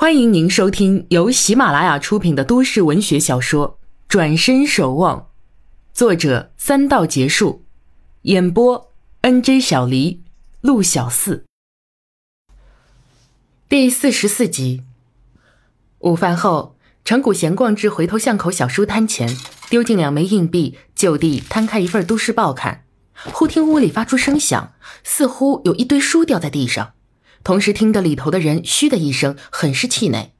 欢迎您收听由喜马拉雅出品的都市文学小说《转身守望》，作者三道结束，演播 N J 小黎、陆小四。第四十四集。午饭后，陈谷闲逛至回头巷口小书摊前，丢进两枚硬币，就地摊开一份都市报看。忽听屋里发出声响，似乎有一堆书掉在地上。同时听得里头的人嘘的一声，很是气馁。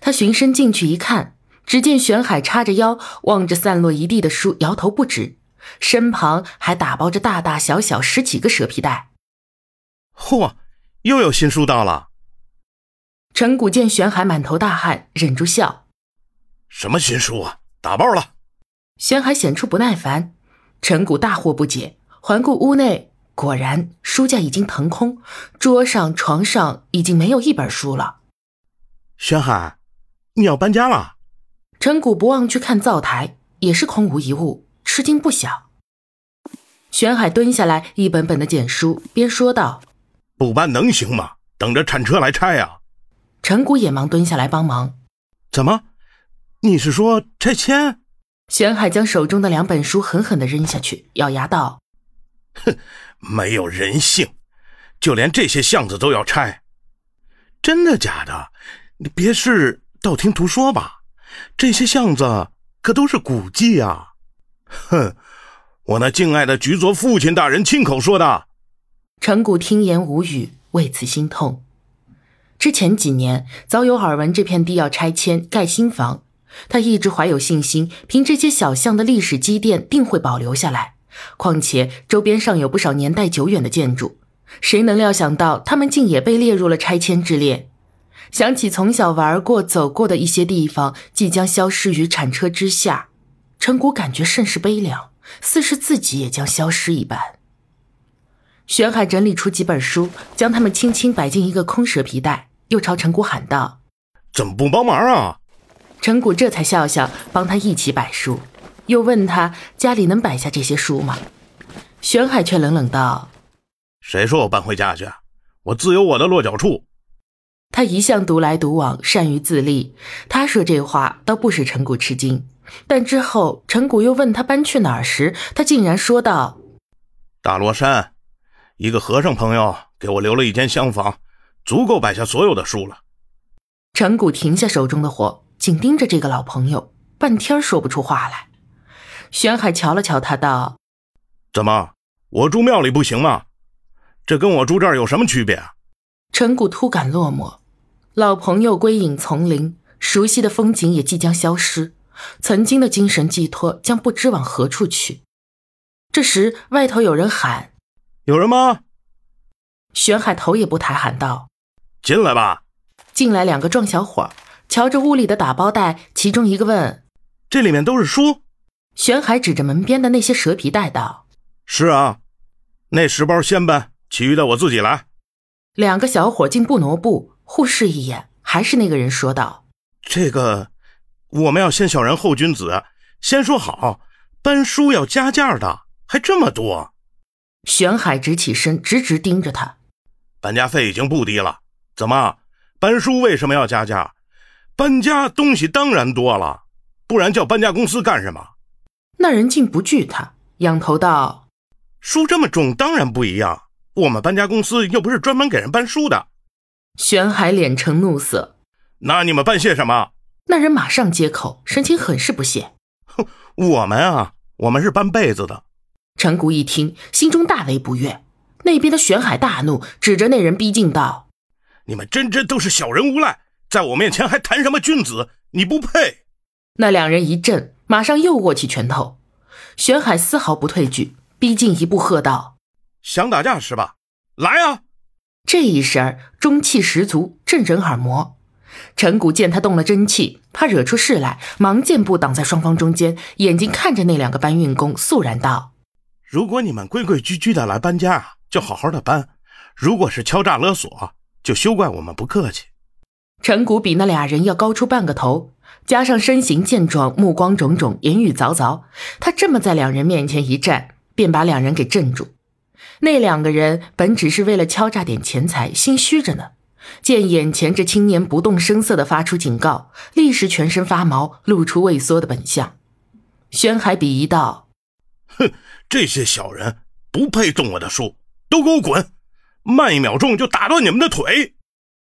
他循声进去一看，只见玄海叉着腰，望着散落一地的书，摇头不止，身旁还打包着大大小小十几个蛇皮袋。嚯，又有新书到了！陈谷见玄海满头大汗，忍住笑：“什么新书啊？打包了！”玄海显出不耐烦，陈谷大惑不解，环顾屋内。果然，书架已经腾空，桌上、床上已经没有一本书了。玄海，你要搬家了？陈谷不忘去看灶台，也是空无一物，吃惊不小。玄海蹲下来，一本本的捡书，边说道：“不搬能行吗？等着铲车来拆呀。”陈谷也忙蹲下来帮忙。怎么？你是说拆迁？玄海将手中的两本书狠狠的扔下去，咬牙道：“哼！”没有人性，就连这些巷子都要拆，真的假的？你别是道听途说吧？这些巷子可都是古迹啊！哼，我那敬爱的局座父亲大人亲口说的。陈谷听言无语，为此心痛。之前几年早有耳闻这片地要拆迁盖新房，他一直怀有信心，凭这些小巷的历史积淀，定会保留下来。况且周边尚有不少年代久远的建筑，谁能料想到他们竟也被列入了拆迁之列？想起从小玩过、走过的一些地方即将消失于铲车之下，陈谷感觉甚是悲凉，似是自己也将消失一般。玄海整理出几本书，将它们轻轻摆进一个空蛇皮袋，又朝陈谷喊道：“怎么不帮忙啊？”陈谷这才笑笑，帮他一起摆书。又问他家里能摆下这些书吗？玄海却冷冷道：“谁说我搬回家去？我自有我的落脚处。”他一向独来独往，善于自立。他说这话倒不使陈谷吃惊，但之后陈谷又问他搬去哪儿时，他竟然说道：“大罗山，一个和尚朋友给我留了一间厢房，足够摆下所有的书了。”陈谷停下手中的活，紧盯着这个老朋友，半天说不出话来。玄海瞧了瞧他，道：“怎么，我住庙里不行吗？这跟我住这儿有什么区别？”啊陈谷突感落寞，老朋友归隐丛林，熟悉的风景也即将消失，曾经的精神寄托将不知往何处去。这时，外头有人喊：“有人吗？”玄海头也不抬，喊道：“进来吧。”进来两个壮小伙，瞧着屋里的打包袋，其中一个问：“这里面都是书？”玄海指着门边的那些蛇皮袋道：“是啊，那十包先搬，其余的我自己来。”两个小伙竟不挪步，互视一眼，还是那个人说道：“这个，我们要先小人后君子，先说好，搬书要加价的，还这么多。”玄海直起身，直直盯着他：“搬家费已经不低了，怎么搬书为什么要加价？搬家东西当然多了，不然叫搬家公司干什么？”那人竟不惧他，仰头道：“书这么重，当然不一样。我们搬家公司又不是专门给人搬书的。”玄海脸呈怒色：“那你们搬些什么？”那人马上接口，神情很是不屑：“哼，我们啊，我们是搬被子的。”陈谷一听，心中大为不悦。那边的玄海大怒，指着那人逼近道：“你们真真都是小人无赖，在我面前还谈什么君子？你不配！”那两人一震。马上又握起拳头，玄海丝毫不退惧，逼近一步喝道：“想打架是吧？来啊！”这一声中气十足，震人耳膜。陈谷见他动了真气，怕惹出事来，忙健步挡在双方中间，眼睛看着那两个搬运工，肃然道：“如果你们规规矩矩的来搬家，就好好的搬；如果是敲诈勒索，就休怪我们不客气。”陈谷比那俩人要高出半个头。加上身形健壮，目光炯炯，言语凿凿，他这么在两人面前一站，便把两人给镇住。那两个人本只是为了敲诈点钱财，心虚着呢，见眼前这青年不动声色地发出警告，立时全身发毛，露出畏缩的本相。宣海鄙夷道：“哼，这些小人不配动我的书，都给我滚！慢一秒钟就打断你们的腿！”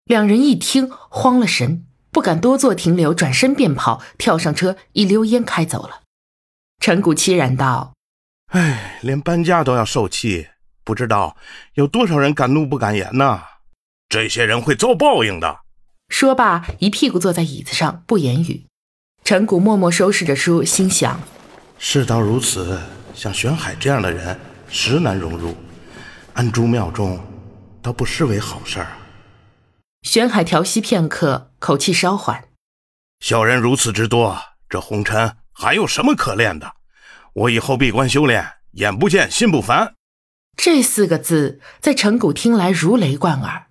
两人一听，慌了神，不敢多做停留，转身便跑，跳上车，一溜烟开走了。陈谷凄然道：“哎，连搬家都要受气，不知道有多少人敢怒不敢言呢？这些人会遭报应的。”说罢，一屁股坐在椅子上，不言语。陈谷默默收拾着书，心想：事到如此，像玄海这样的人，实难融入。安诸庙中，倒不失为好事儿。玄海调息片刻，口气稍缓：“小人如此之多，这红尘还有什么可恋的？我以后闭关修炼，眼不见心不烦。”这四个字在陈谷听来如雷贯耳，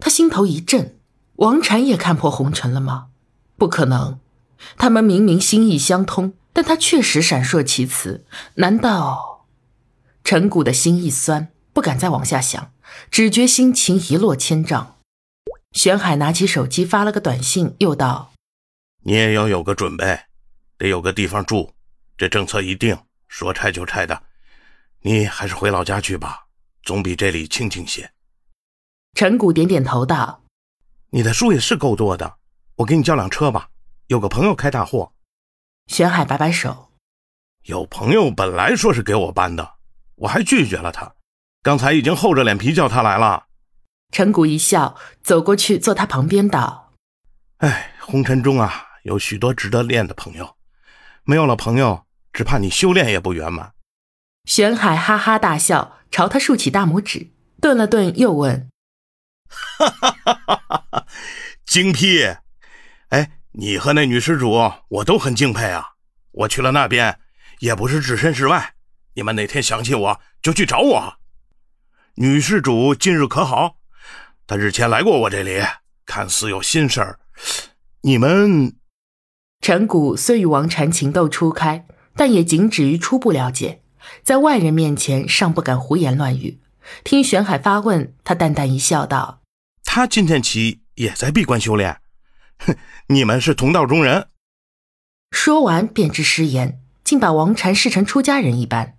他心头一震。王禅也看破红尘了吗？不可能，他们明明心意相通，但他确实闪烁其词。难道？陈谷的心一酸，不敢再往下想，只觉心情一落千丈。玄海拿起手机发了个短信，又道：“你也要有个准备，得有个地方住。这政策一定，说拆就拆的。你还是回老家去吧，总比这里清静些。”陈谷点点头道。你的书也是够多的，我给你叫辆车吧。有个朋友开大货。玄海摆摆手，有朋友本来说是给我搬的，我还拒绝了他。刚才已经厚着脸皮叫他来了。陈谷一笑，走过去坐他旁边道：“哎，红尘中啊，有许多值得恋的朋友，没有了朋友，只怕你修炼也不圆满。”玄海哈哈大笑，朝他竖起大拇指，顿了顿，又问。哈哈哈哈哈！精辟，哎，你和那女施主，我都很敬佩啊。我去了那边，也不是置身事外。你们哪天想起我，就去找我。女施主近日可好？她日前来过我这里，看似有心事儿。你们，陈谷虽与王禅情窦初开，但也仅止于初步了解，在外人面前尚不敢胡言乱语。听玄海发问，他淡淡一笑，道。他今天起也在闭关修炼，哼，你们是同道中人。说完便知失言，竟把王禅视成出家人一般。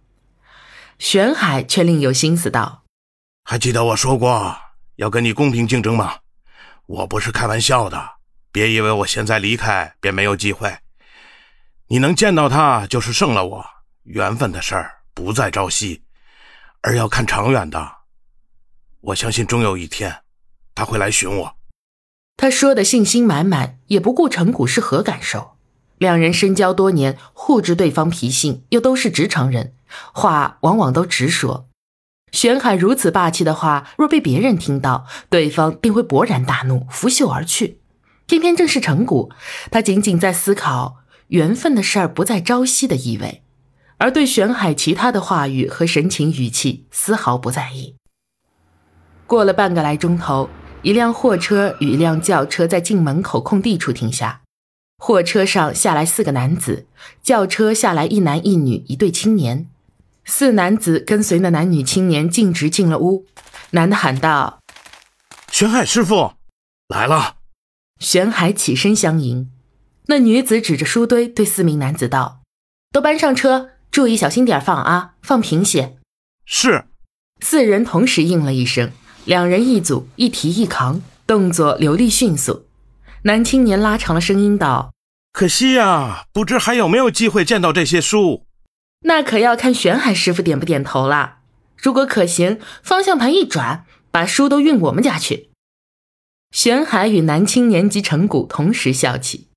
玄海却另有心思道：“还记得我说过要跟你公平竞争吗？我不是开玩笑的，别以为我现在离开便没有机会。你能见到他就是胜了我。缘分的事儿不在朝夕，而要看长远的。我相信终有一天。”他会来寻我。他说的信心满满，也不顾陈谷是何感受。两人深交多年，互知对方脾性，又都是直肠人，话往往都直说。玄海如此霸气的话，若被别人听到，对方定会勃然大怒，拂袖而去。偏偏正是陈谷，他仅仅在思考缘分的事儿不在朝夕的意味，而对玄海其他的话语和神情语气丝毫不在意。过了半个来钟头。一辆货车与一辆轿车在进门口空地处停下，货车上下来四个男子，轿车下来一男一女一对青年。四男子跟随那男女青年径直进了屋。男的喊道：“玄海师傅来了。”玄海起身相迎。那女子指着书堆对四名男子道：“都搬上车，注意小心点放啊，放平些。”是。四人同时应了一声。两人一组，一提一扛，动作流利迅速。男青年拉长了声音道：“可惜呀，不知还有没有机会见到这些书。那可要看玄海师傅点不点头了。如果可行，方向盘一转，把书都运我们家去。”玄海与男青年及陈谷同时笑起。